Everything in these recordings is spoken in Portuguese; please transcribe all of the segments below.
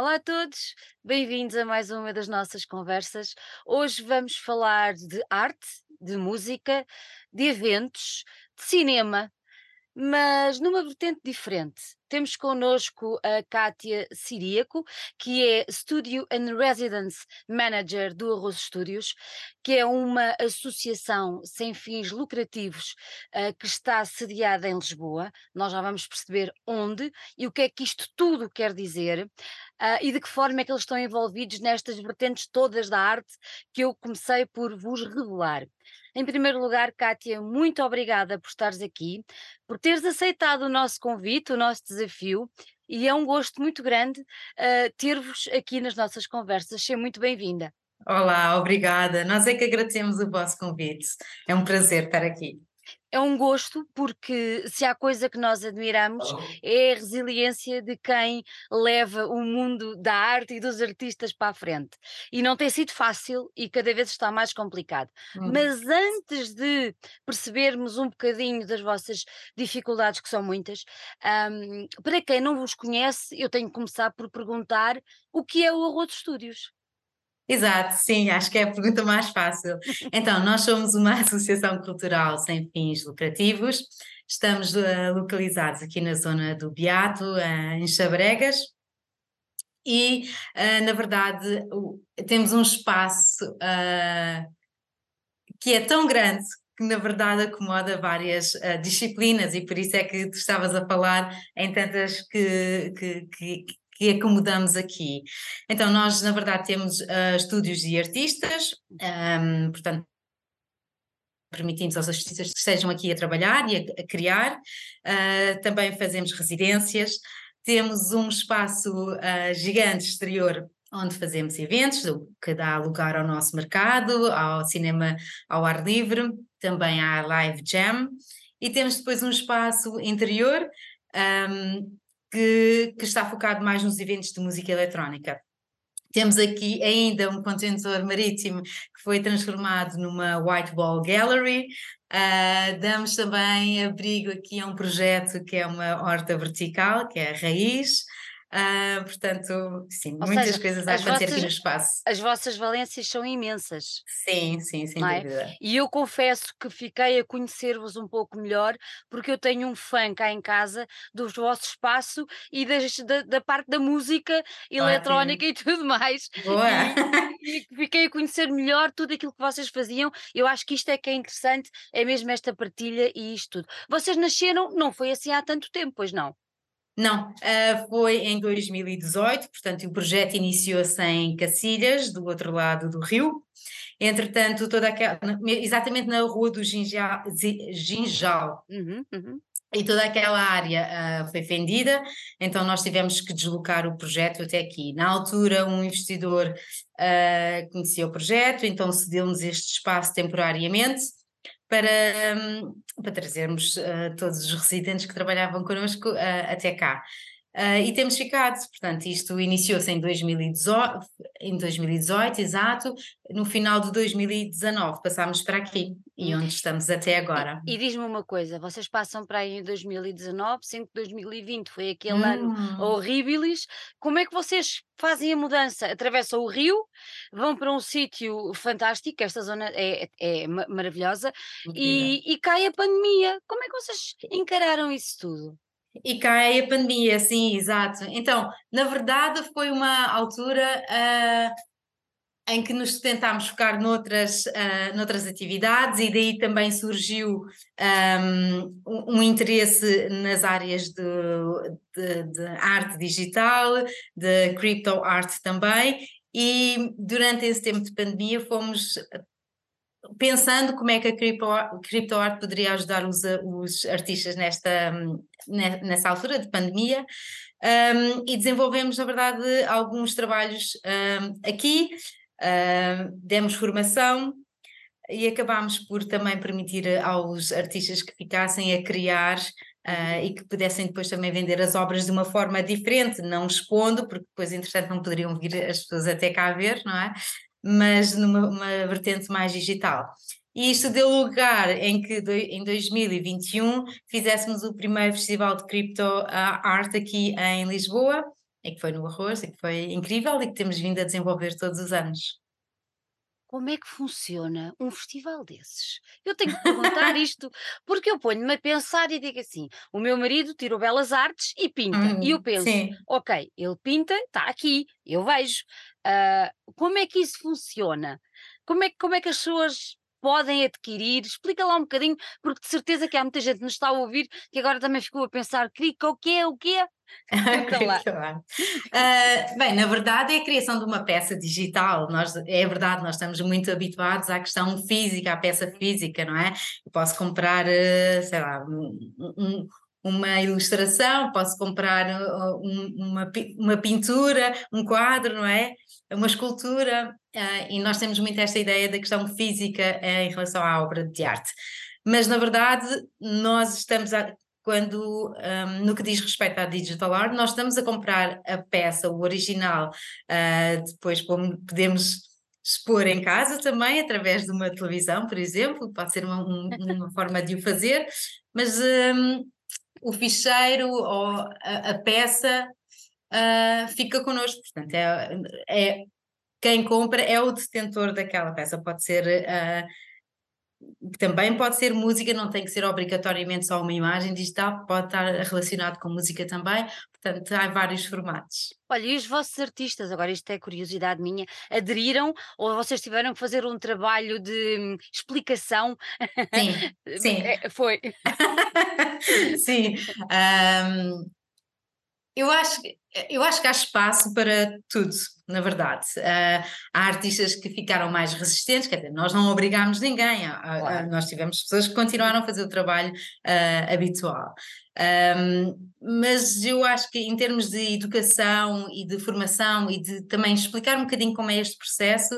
Olá a todos, bem-vindos a mais uma das nossas conversas. Hoje vamos falar de arte, de música, de eventos, de cinema, mas numa vertente diferente. Temos connosco a Kátia Siríaco, que é Studio and Residence Manager do Arroz Studios, que é uma associação sem fins lucrativos uh, que está sediada em Lisboa. Nós já vamos perceber onde e o que é que isto tudo quer dizer uh, e de que forma é que eles estão envolvidos nestas vertentes todas da arte que eu comecei por vos revelar. Em primeiro lugar, Kátia, muito obrigada por estares aqui, por teres aceitado o nosso convite, o nosso desafio, e é um gosto muito grande uh, ter-vos aqui nas nossas conversas. Seja muito bem-vinda. Olá, obrigada. Nós é que agradecemos o vosso convite. É um prazer estar aqui é um gosto, porque se há coisa que nós admiramos é a resiliência de quem leva o mundo da arte e dos artistas para a frente. E não tem sido fácil e cada vez está mais complicado. Hum. Mas antes de percebermos um bocadinho das vossas dificuldades, que são muitas, um, para quem não vos conhece, eu tenho que começar por perguntar o que é o Arroz Estúdios. Exato, sim, acho que é a pergunta mais fácil. Então, nós somos uma associação cultural sem fins lucrativos, estamos uh, localizados aqui na zona do Beato, uh, em Chabregas, e, uh, na verdade, temos um espaço que é tão grande que na verdade acomoda várias uh, disciplinas. E por isso é que tu estavas a falar em tantas que, que, que, que acomodamos aqui. Então, nós, na verdade, temos uh, estúdios de artistas, um, portanto, permitimos aos artistas que estejam aqui a trabalhar e a, a criar. Uh, também fazemos residências. Temos um espaço uh, gigante exterior onde fazemos eventos, que dá lugar ao nosso mercado, ao cinema ao ar livre, também à live jam. E temos depois um espaço interior um, que, que está focado mais nos eventos de música eletrónica. Temos aqui ainda um contentor marítimo que foi transformado numa White Wall Gallery. Uh, damos também abrigo aqui a um projeto que é uma horta vertical, que é a Raiz. Uh, portanto, sim, Ou muitas seja, coisas a acontecer vossas, aqui no espaço. As vossas valências são imensas. Sim, sim, sem é? dúvida. E eu confesso que fiquei a conhecer-vos um pouco melhor, porque eu tenho um fã cá em casa do vosso espaço e das, da, da, parte da música eletrónica e tudo mais. Boa! E, e, fiquei a conhecer melhor tudo aquilo que vocês faziam. Eu acho que isto é que é interessante, é mesmo esta partilha e isto tudo. Vocês nasceram, não foi assim há tanto tempo, pois não? Não, uh, foi em 2018, portanto o projeto iniciou-se em Cacilhas, do outro lado do rio. Entretanto, toda aquela, exatamente na rua do Ginjal, Ginjal uhum, uhum. e toda aquela área uh, foi vendida, então nós tivemos que deslocar o projeto até aqui. Na altura, um investidor uh, conhecia o projeto, então cedeu-nos este espaço temporariamente para, um, para trazermos uh, todos os residentes que trabalhavam connosco uh, até cá. Uh, e temos ficado, portanto, isto iniciou-se em 2018, em 2018, exato, no final de 2019 passámos para aqui e hum. onde estamos até agora. E, e diz-me uma coisa, vocês passam para aí em 2019, sendo que 2020 foi aquele hum. ano horríveis, como é que vocês fazem a mudança? Atravessam o rio, vão para um sítio fantástico, esta zona é, é maravilhosa, e, e cai a pandemia, como é que vocês encararam isso tudo? E cai a pandemia, sim, exato. Então, na verdade, foi uma altura uh, em que nos tentámos focar noutras, uh, noutras atividades e daí também surgiu um, um interesse nas áreas de, de, de arte digital, de crypto art também, e durante esse tempo de pandemia fomos pensando como é que a cripto, cripto art poderia ajudar os, os artistas nesta, nessa altura de pandemia um, e desenvolvemos, na verdade, alguns trabalhos um, aqui, um, demos formação e acabámos por também permitir aos artistas que ficassem a criar Uh, e que pudessem depois também vender as obras de uma forma diferente, não expondo, porque depois, entretanto, não poderiam vir as pessoas até cá ver, não é? Mas numa vertente mais digital. E isto deu lugar em que em 2021 fizéssemos o primeiro festival de cripto art aqui em Lisboa e que foi no arroz, e que foi incrível e que temos vindo a desenvolver todos os anos. Como é que funciona um festival desses? Eu tenho que perguntar isto, porque eu ponho-me a pensar e digo assim: o meu marido tirou belas artes e pinta. E eu Uhum, penso, sim. ok, ele pinta, está aqui, eu vejo. Ah, como é que isso funciona? Como é, que- como é que as pessoas podem adquirir? Explica lá um bocadinho, porque de certeza que há muita gente que nos está a ouvir que agora também ficou a pensar: Crica, o quê? O quê? Conta Claro. Ah, bem, na verdade é a criação de uma peça digital. Nós, é verdade, nós estamos muito habituados à questão física, à peça física, não é? Eu posso comprar, eh, sei lá, um- um- uma ilustração, posso comprar uh, um- uma, uma pintura, um quadro, não é? Uma escultura, ah, e nós temos muito esta ideia da questão física eh, em relação à obra de arte. Mas, na verdade, nós estamos a, quando, um, no que diz respeito à digital art, nós estamos a comprar a peça, o original, uh, depois podemos expor em casa também, através de uma televisão, por exemplo, pode ser uma, um- uma forma de o fazer, mas um, o ficheiro ou a, a peça uh, fica connosco, portanto, é, é- quem compra é o detentor daquela peça, pode ser uh, também pode ser música, não tem que ser obrigatoriamente só uma imagem digital, pode estar relacionado com música também, portanto, há vários formatos. Olha, e os vossos artistas, agora isto é curiosidade minha, aderiram ou vocês tiveram que fazer um trabalho de hum, explicação? Sim, sim, É, foi. sim. Ahm, eu acho, que- eu acho que há espaço para tudo, na verdade. Ah, há artistas que ficaram mais resistentes, quer dizer, nós não obrigámos ninguém, há- há- Claro. nós tivemos pessoas que continuaram a fazer o trabalho ah, habitual. Ahm, mas eu acho que em termos de educação e de formação e de também explicar um bocadinho como é este processo,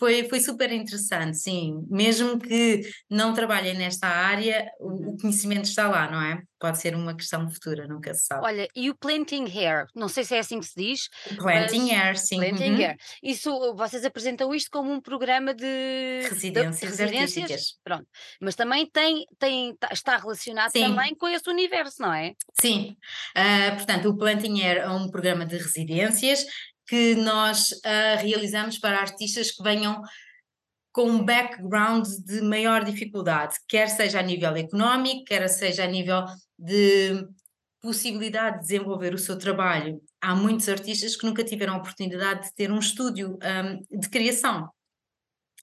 foi, foi super interessante, sim. Mesmo que não trabalhem nesta área, o, o Uhum. conhecimento está lá, não é? Pode ser uma questão futura, nunca se sabe. Olha, e o planting hair, não sei se é assim que se diz, Planting mas air, sim. planting uhum. hair. Isso, vocês apresentam isto como um programa de de Residências pronto. Mas também tem, tem, tá- está relacionado Sim. também com esse universo, não é? Sim, Ah, portanto, o Planting Air é um programa de residências que nós ah, realizamos para artistas que venham com um background de maior dificuldade, quer seja a nível económico, quer seja a nível de possibilidade de desenvolver o seu trabalho. Há muitos artistas que nunca tiveram a oportunidade de ter um estúdio ahm, de criação.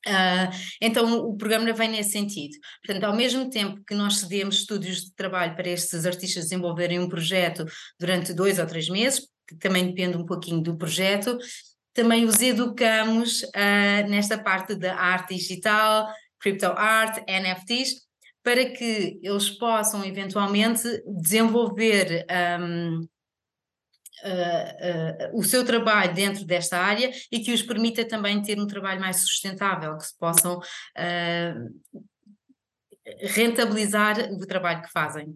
Ah, então o programa vem nesse sentido. Portanto, ao mesmo tempo que nós cedemos estúdios de trabalho para estes artistas desenvolverem um projeto durante dois ou três meses, que também depende um pouquinho do projeto, também os educamos ah, nesta parte da arte digital, crypto art, NFTs, para que eles possam eventualmente desenvolver ahm, uh, uh, o seu trabalho dentro desta área e que os permita também ter um trabalho mais sustentável, que se possam uh, rentabilizar o trabalho que fazem.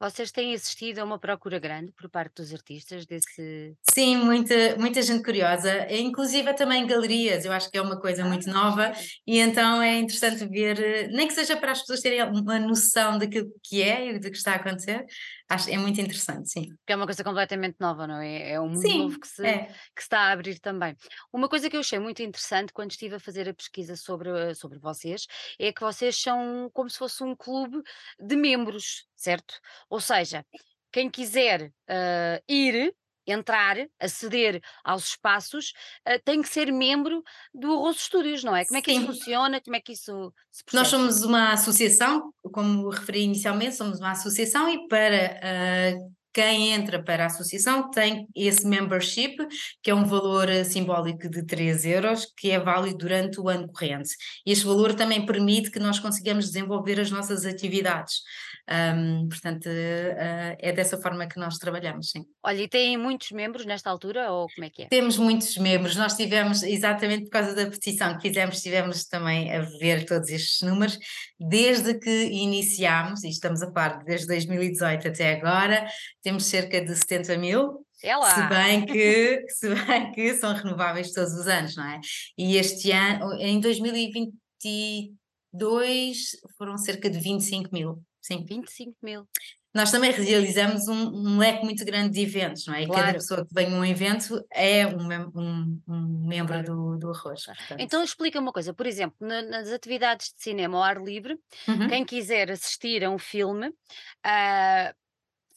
Vocês têm assistido a uma procura grande por parte dos artistas desse. Sim, muita, muita gente curiosa, inclusive também galerias, eu acho que é uma coisa muito Ah, nova giro. e então é interessante ver, eh, nem que seja para as pessoas terem uma noção daquilo que é e do que está a acontecer, acho é muito interessante, sim. Porque é uma coisa completamente nova, não é? É um mundo Sim, novo que se, é. que se está a abrir também. Uma coisa que eu achei muito interessante quando estive a fazer a pesquisa sobre, eh, sobre vocês é que vocês são como se fosse um clube de membros, certo? Ou seja, quem quiser eh, ir, entrar, aceder aos espaços, eh, tem que ser membro do Arroz Studios, não é? Como é que isso Sim. funciona? Como é que isso se Nós processa? somos uma associação, como referi inicialmente, somos uma associação e para ah, quem entra para a associação tem esse membership, que é um valor ah, simbólico de 3 euros, que é válido durante o ano corrente. E este valor também permite que nós consigamos desenvolver as nossas atividades. Ahm, portanto, ah, é dessa forma que nós trabalhamos, sim. Olha, e têm muitos membros nesta altura ou como é que é? Temos muitos membros, nós tivemos, exatamente por causa da petição que fizemos, tivemos também a ver todos estes números, desde que iniciámos, e estamos a falar desde 2018 até agora, temos cerca de 70 mil, É se lá! bem que, se bem que são renováveis todos os anos, não é? E este ano, em 2022, foram cerca de 25 mil, sim. 25 mil. nós também realizamos um, um, leque muito grande de eventos, não é? E claro. cada pessoa que vem a um evento é um, um, um membro claro. do, do Arroz. Portanto. Então explica uma coisa, por exemplo, na, nas atividades de cinema ao ar livre, uhum. quem quiser assistir a um filme, uh,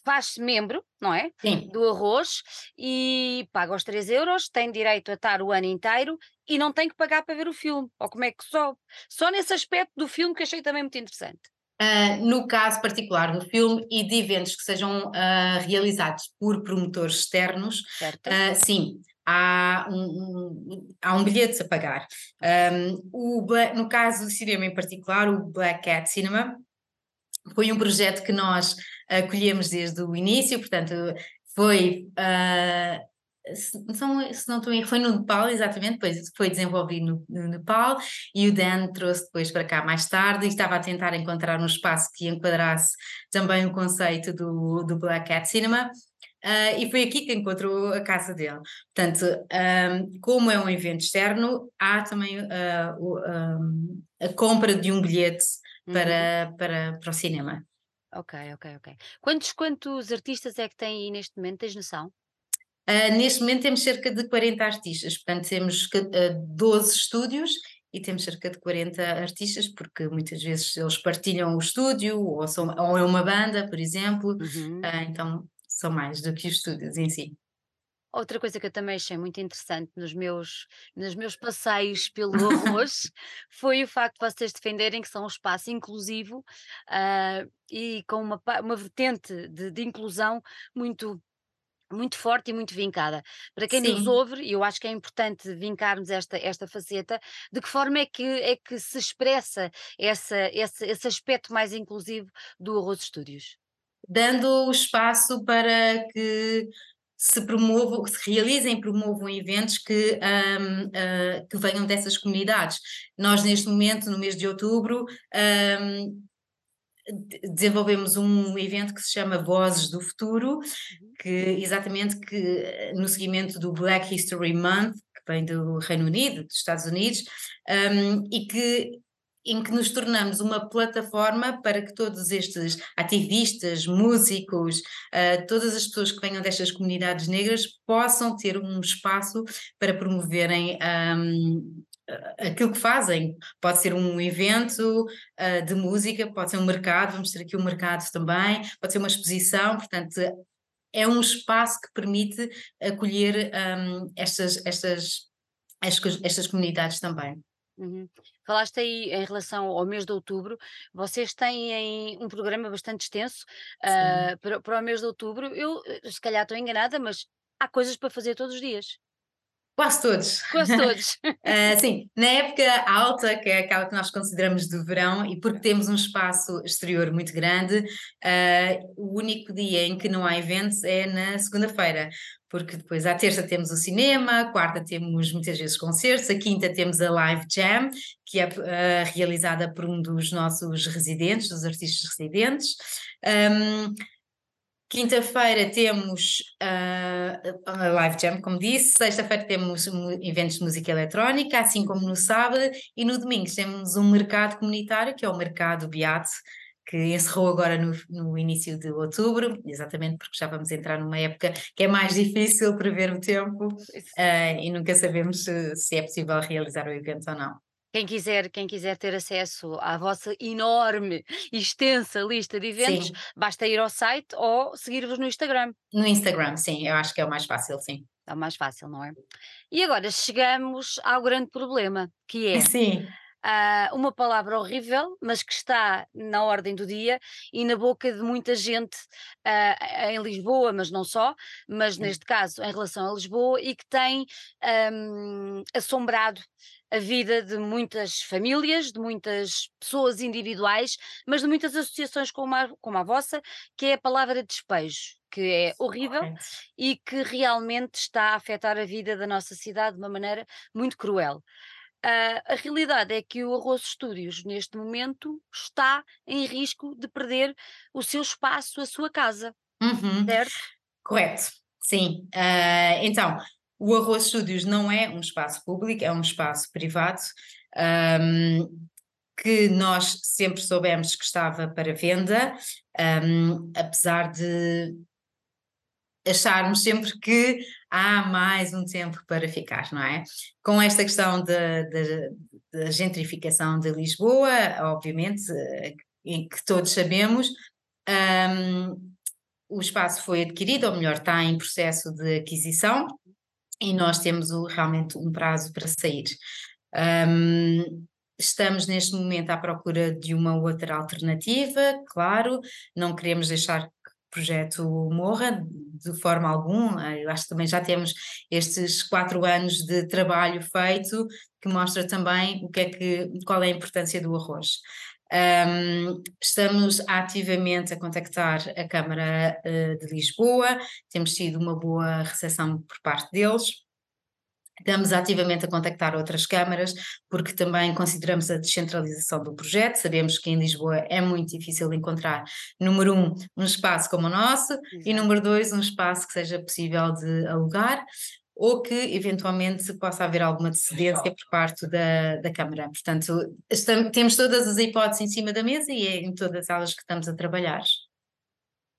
faz-se membro, não é? Sim. Do arroz e paga os 3 euros, tem direito a estar o ano inteiro e não tem que pagar para ver o filme. Ou como é que só? Só nesse aspecto do filme que achei também muito interessante. Uh, no caso particular do filme e de eventos que sejam uh, realizados por promotores externos, uh, sim, há um, um, há um bilhete a pagar. Um, o, no caso do cinema em particular, o Black Cat Cinema, foi um projeto que nós acolhemos desde o início, portanto, foi. Uh, se, não, se não estou em foi no Nepal, exatamente, depois foi desenvolvido no, no, Nepal e o Dan trouxe depois para cá mais tarde e estava a tentar encontrar um espaço que enquadrasse também o conceito do, do Black Cat Cinema. Uh, e foi aqui que encontrou a casa dele. Portanto, um, como é um evento externo, há também uh, o, um, a compra de um bilhete para, uhum. para, para o cinema. Ok, ok, ok. Quantos, quantos artistas é que tem aí neste momento? Tens noção? Uh, neste momento temos cerca de 40 artistas, portanto temos uh, 12 estúdios e temos cerca de 40 artistas, porque muitas vezes eles partilham o estúdio ou, são, ou é uma banda, por exemplo, uhum. uh, então são mais do que os estúdios em si. Outra coisa que eu também achei muito interessante nos meus, nos meus passeios pelo arroz foi o facto de vocês defenderem que são um espaço inclusivo uh, e com uma, uma vertente de, de inclusão muito muito forte e muito vincada. Para quem Sim. nos ouve, e eu acho que é importante vincarmos esta, esta faceta, de que forma é que, é que se expressa essa, esse, esse aspecto mais inclusivo do Arroz Estúdios? Dando espaço para que se promovam, se realizem e promovam eventos que, um, uh, ah, que venham dessas comunidades. Nós, neste momento, no mês de outubro, um, desenvolvemos um evento que se chama Vozes do Futuro, uhum. que exatamente que no seguimento do Black History Month, que vem do Reino Unido, dos Estados Unidos, um, e que em que nos tornamos uma plataforma para que todos estes ativistas, músicos, uh, todas as pessoas que venham destas comunidades negras possam ter um espaço para promoverem um, aquilo que fazem. Pode ser um evento uh, de música, pode ser um mercado, vamos ter aqui um mercado também, pode ser uma exposição, portanto. É um espaço que permite acolher um, estas, estas, estas, estas comunidades também. Uhum. Falaste aí em relação ao mês de outubro, vocês têm um programa bastante extenso uh, para, para o mês de outubro. Eu, eh, se calhar, estou enganada, mas há coisas para fazer todos os dias. Quase todos. Quase todos. uh, sim, na época alta, que é aquela que nós consideramos de verão, e porque temos um espaço exterior muito grande, uh, o único dia em que não há eventos é na segunda-feira, porque depois à terça temos o cinema, à quarta temos muitas vezes concertos, a quinta temos a Live Jam, que é uh, realizada por um dos nossos residentes, dos artistas residentes. Um, Quinta-feira temos uh, a Live Jam, como disse. Sexta-feira temos eventos de música eletrónica, assim como no sábado. E no domingo temos um mercado comunitário, que é o Mercado Beato, que encerrou agora no, no, início de outubro, exatamente porque já vamos entrar numa época que é mais difícil prever o tempo uh, e nunca sabemos se, se, é possível realizar o evento ou não. Quem quiser, quem quiser ter acesso à vossa enorme e extensa lista de eventos, sim. basta ir ao site ou seguir-vos no Instagram. No Instagram, sim, eu acho que é o mais fácil, sim. É o mais fácil, não é? E agora chegamos ao grande problema, que é sim uh, uma palavra horrível, mas que está na ordem do dia e na boca de muita gente uh, em Lisboa, mas não só, mas neste caso em relação a Lisboa, e que tem um, assombrado a vida de muitas famílias, de muitas pessoas individuais, mas de muitas associações como a, como a vossa, que é a palavra despejo, que é horrível e que realmente está a afetar a vida da nossa cidade de uma maneira muito cruel. Uh, a realidade é que o Arroz Estúdios, neste momento, está em risco de perder o seu espaço, a sua casa. Uhum. Certo? Correto, sim. Uh, então, o Arroz Estúdios não é um espaço público, é um espaço privado. Um, que nós sempre soubemos que estava para venda, um, apesar de acharmos sempre que há mais um tempo para ficar, não é? Com esta questão da gentrificação de Lisboa, obviamente, em que todos sabemos, um, o espaço foi adquirido, ou melhor, está em processo de aquisição, e nós temos o, realmente um prazo para sair. Um, estamos neste momento à procura de uma outra alternativa, claro, não queremos deixar projeto morra de forma alguma. Eu acho que também já temos estes quatro anos de trabalho feito que mostra também o que é que, qual é a importância do arroz. Um, estamos ativamente a contactar a Câmara uh, de Lisboa, temos tido uma boa recepção por parte deles. Estamos ativamente a contactar outras câmaras, porque também consideramos a descentralização do projeto. Sabemos que em Lisboa é muito difícil encontrar, número um, um espaço como o nosso, Exato. e número dois, um espaço que seja possível de alugar ou que eventualmente possa haver alguma decedência por parte da, da Câmara. Portanto, estamos, temos todas as hipóteses em cima da mesa e é em todas elas que estamos a trabalhar.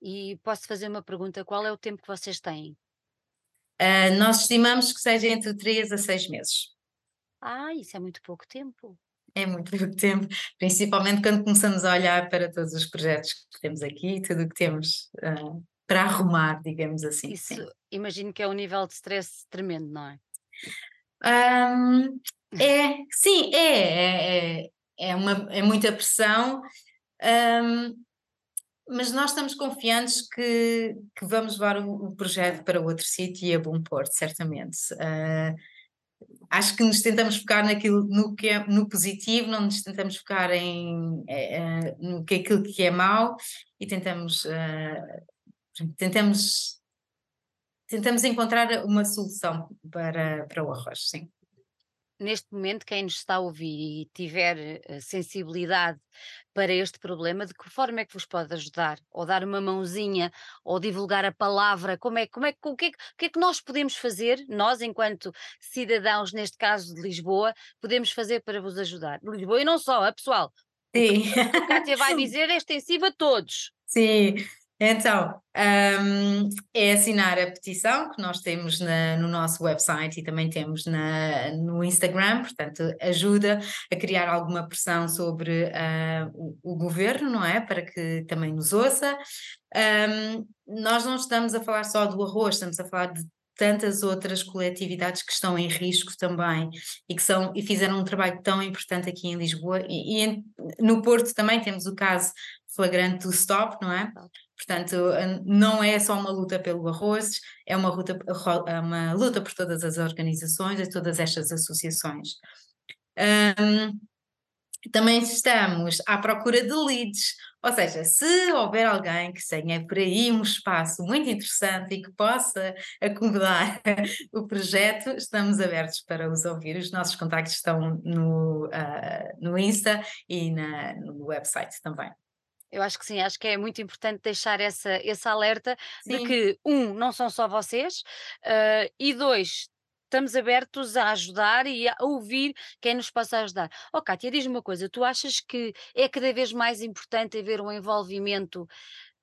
E posso fazer uma pergunta: qual é o tempo que vocês têm? Uh, nós estimamos que seja entre 3 a 6 meses. Ah, isso é muito pouco tempo. É muito pouco tempo, principalmente quando começamos a olhar para todos os projetos que temos aqui, tudo o que temos uh, para arrumar, digamos assim. Isso, sim. imagino que é um nível de stress tremendo, não é? Um, é, sim, é, é, é, é, uma, é muita pressão. Um, mas nós estamos confiantes que, que vamos levar o, o, projeto para outro sítio e a bom porto, certamente. Uh, acho que nos tentamos focar naquilo no que é no positivo, não nos tentamos focar em uh, no que é aquilo que é mau e tentamos uh, tentamos tentamos encontrar uma solução para, para o arroz, sim neste momento, quem nos está a ouvir e tiver uh, sensibilidade para este problema, de que forma é que vos pode ajudar? Ou dar uma mãozinha, ou divulgar a palavra? Como é, como é, o, que é, o que é que nós podemos fazer, nós, enquanto cidadãos, neste caso de Lisboa, podemos fazer para vos ajudar? Lisboa e não só, a pessoal. Sim. O que a Cátia vai dizer é extensivo a todos. Sim, então, um, é assinar a petição que nós temos na, no nosso website e também temos na, no Instagram, portanto, ajuda a criar alguma pressão sobre uh, o, o, governo, não é? Para que também nos ouça. Um, nós não estamos a falar só do arroz, estamos a falar de tantas outras coletividades que estão em risco também e que são e fizeram um trabalho tão importante aqui em Lisboa e, e no Porto também temos o caso flagrante do Stop, não é? Portanto, não é só uma luta pelo arroz, é uma luta, é uma luta por todas as organizações e todas estas associações. Um, também estamos à procura de leads, ou seja, se houver alguém que tenha por aí um espaço muito interessante e que possa acomodar o projeto, estamos abertos para os ouvir. Os nossos contactos estão no, uh, no Insta e na, no website também. Eu acho que sim, acho que é muito importante deixar essa, esse alerta sim. de que, um, não são só vocês, uh, e dois, estamos abertos a ajudar e a ouvir quem nos possa ajudar. Oh, Kátia, diz-me uma coisa: tu achas que é cada vez mais importante haver um envolvimento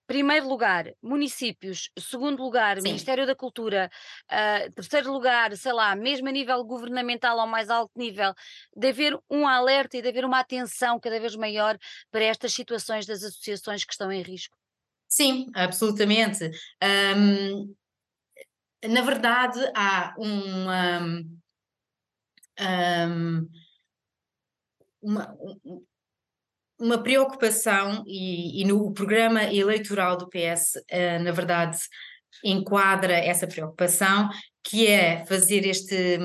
primeiro lugar, municípios, segundo lugar, Sim. Ministério da Cultura, uh, terceiro lugar, sei lá, mesmo a nível governamental ao mais alto nível, de haver um alerta e de haver uma atenção cada vez maior para estas situações das associações que estão em risco? Sim, absolutamente. Um, na verdade, há uma, um, uma, uma preocupação, e, e, no programa eleitoral do PS, uh, eh, na verdade, enquadra essa preocupação, que é fazer este,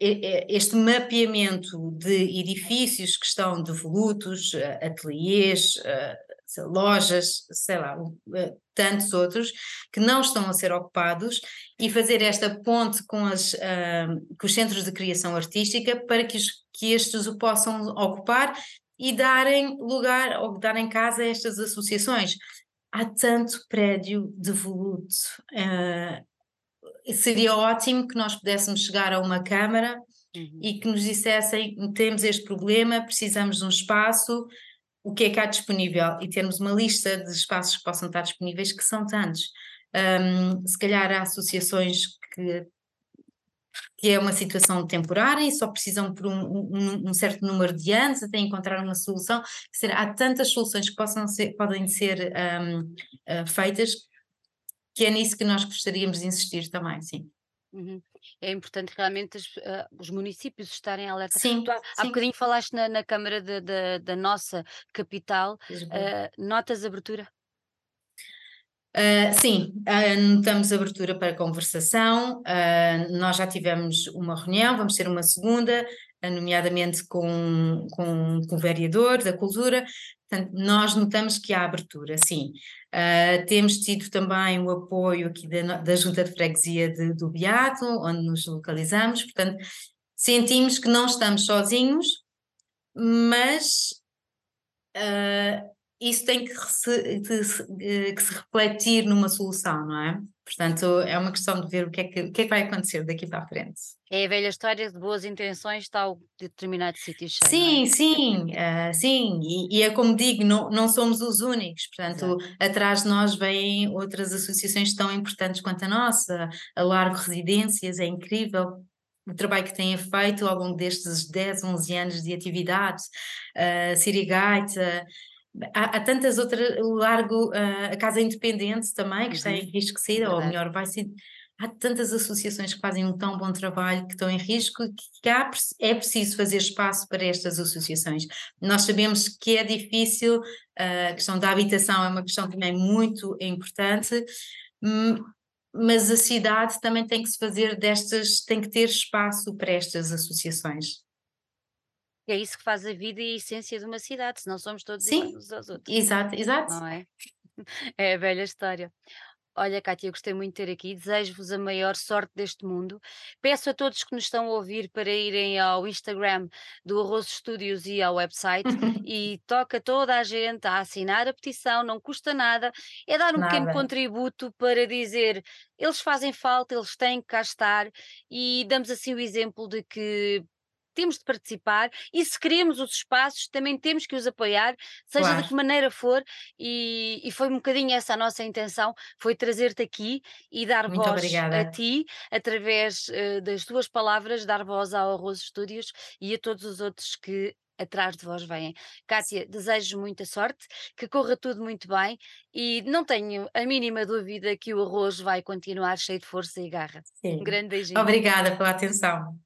este mapeamento de edifícios que estão devolutos, eh, ateliês, eh, lojas, sei lá, tantos outros que não estão a ser ocupados e fazer esta ponte com, as, com os centros de criação artística para que, os, que estes o possam ocupar e darem lugar ou darem casa a estas associações. Há tanto prédio devoluto. Uh, seria ótimo que nós pudéssemos chegar a uma Câmara uhum. e que nos dissessem: temos este problema, precisamos de um espaço, o que é que há disponível? E termos uma lista de espaços que possam estar disponíveis, que são tantos. Um, se calhar há associações que que é uma situação temporária e só precisam por um, um, um certo número de anos até encontrar uma solução. Dizer, há tantas soluções que possam ser, podem ser um, uh, eh, feitas que é nisso que nós gostaríamos de insistir também, sim. Uhum. É importante realmente as, uh, os municípios estarem alerta. Sim, tu há, há bocadinho falaste na, na Câmara de, de, da nossa capital, uh, notas abertura? Uh, sim, notamos abertura para conversação. Uh, nós já tivemos uma reunião, vamos ter uma segunda, nomeadamente com, com, com, o vereador da cultura. Portanto, nós notamos que há abertura, sim. temos tido também o apoio aqui da, da Junta de Freguesia de, do Beato, onde nos localizamos. Portanto, sentimos que não estamos sozinhos, mas isso tem que se, de, que se refletir numa solução, não é? Portanto, é uma questão de ver o que é que, o que, é que vai acontecer daqui para a frente. É a velha história de boas intenções o determinado sítio cheio. Sim, é? sim, uh, sim, e, e, é como digo, não, não somos os únicos, portanto, Exato. atrás de nós vêm outras associações tão importantes quanto a nossa, a Largo Residências, é incrível, o trabalho que têm feito ao longo destes 10, 11 anos de atividade, uh, Sirigaita, Há, há, tantas outras, o Largo, uh, a Casa Independente também, que uhum. está em risco de sair, ou melhor, vai ser. Há tantas associações que fazem um tão bom trabalho que estão em risco que há, é preciso fazer espaço para estas associações. Nós sabemos que é difícil, uh, a questão da habitação é uma questão também muito importante, hum, mas a cidade também tem que se fazer destas, tem que ter espaço para estas associações. É isso que faz a vida e a essência de uma cidade, senão somos todos Sim, iguais uns aos outros, exato, exato. não é? É a velha história. Olha, Cátia, eu gostei muito de ter aqui, desejo-vos a maior sorte deste mundo. Peço a todos que nos estão a ouvir para irem ao Instagram do Arroz Studios e ao website e toca toda a gente a assinar a petição, não custa nada, é dar um pequeno contributo para dizer eles fazem falta, eles têm que cá estar e damos assim o exemplo de que temos de participar e se queremos os espaços também temos que os apoiar, seja claro. de que maneira for, e, e, foi um bocadinho essa a nossa intenção, foi trazer-te aqui e dar Muito voz obrigada. a ti, através uh, das tuas palavras, dar voz ao Arroz Estúdios e a todos os outros que atrás de vós vêm. Kátia, desejo muita sorte, que corra tudo muito bem e não tenho a mínima dúvida que o arroz vai continuar cheio de força e garra. Sim. Um grande beijinho. Obrigada pela atenção.